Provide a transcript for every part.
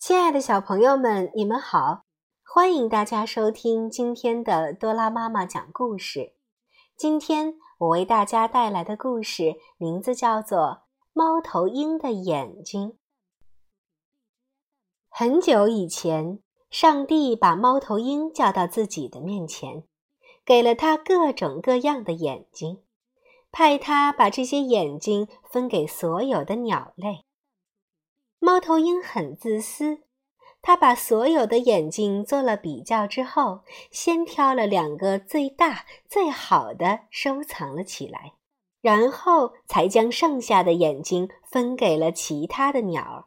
亲爱的小朋友们，你们好！欢迎大家收听今天的多拉妈妈讲故事。今天我为大家带来的故事名字叫做《猫头鹰的眼睛》。很久以前，上帝把猫头鹰叫到自己的面前，给了他各种各样的眼睛，派他把这些眼睛分给所有的鸟类。猫头鹰很自私，它把所有的眼睛做了比较之后，先挑了两个最大、最好的收藏了起来，然后才将剩下的眼睛分给了其他的鸟儿。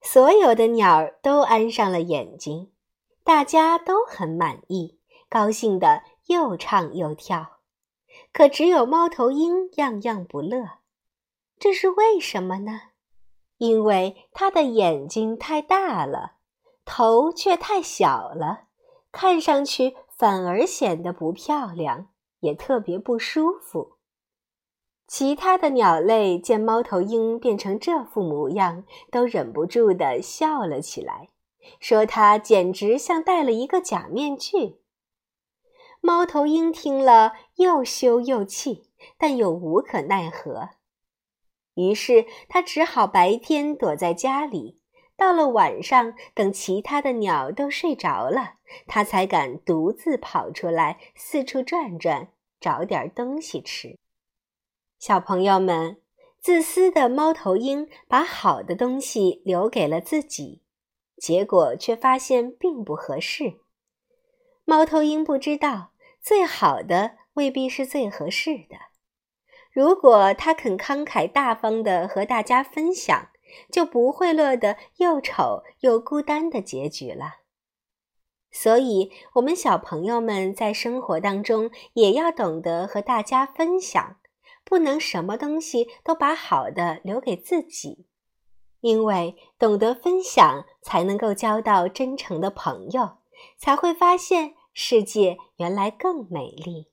所有的鸟儿都安上了眼睛，大家都很满意，高兴的又唱又跳。可只有猫头鹰样样不乐，这是为什么呢？因为它的眼睛太大了，头却太小了，看上去反而显得不漂亮，也特别不舒服。其他的鸟类见猫头鹰变成这副模样，都忍不住地笑了起来，说它简直像戴了一个假面具。猫头鹰听了，又羞又气，但又无可奈何。于是他只好白天躲在家里，到了晚上，等其他的鸟都睡着了，他才敢独自跑出来四处转转，找点东西吃。小朋友们，自私的猫头鹰把好的东西留给了自己，结果却发现并不合适。猫头鹰不知道，最好的未必是最合适的。如果他肯慷慨大方地和大家分享，就不会落得又丑又孤单的结局了。所以，我们小朋友们在生活当中也要懂得和大家分享，不能什么东西都把好的留给自己，因为懂得分享，才能够交到真诚的朋友，才会发现世界原来更美丽。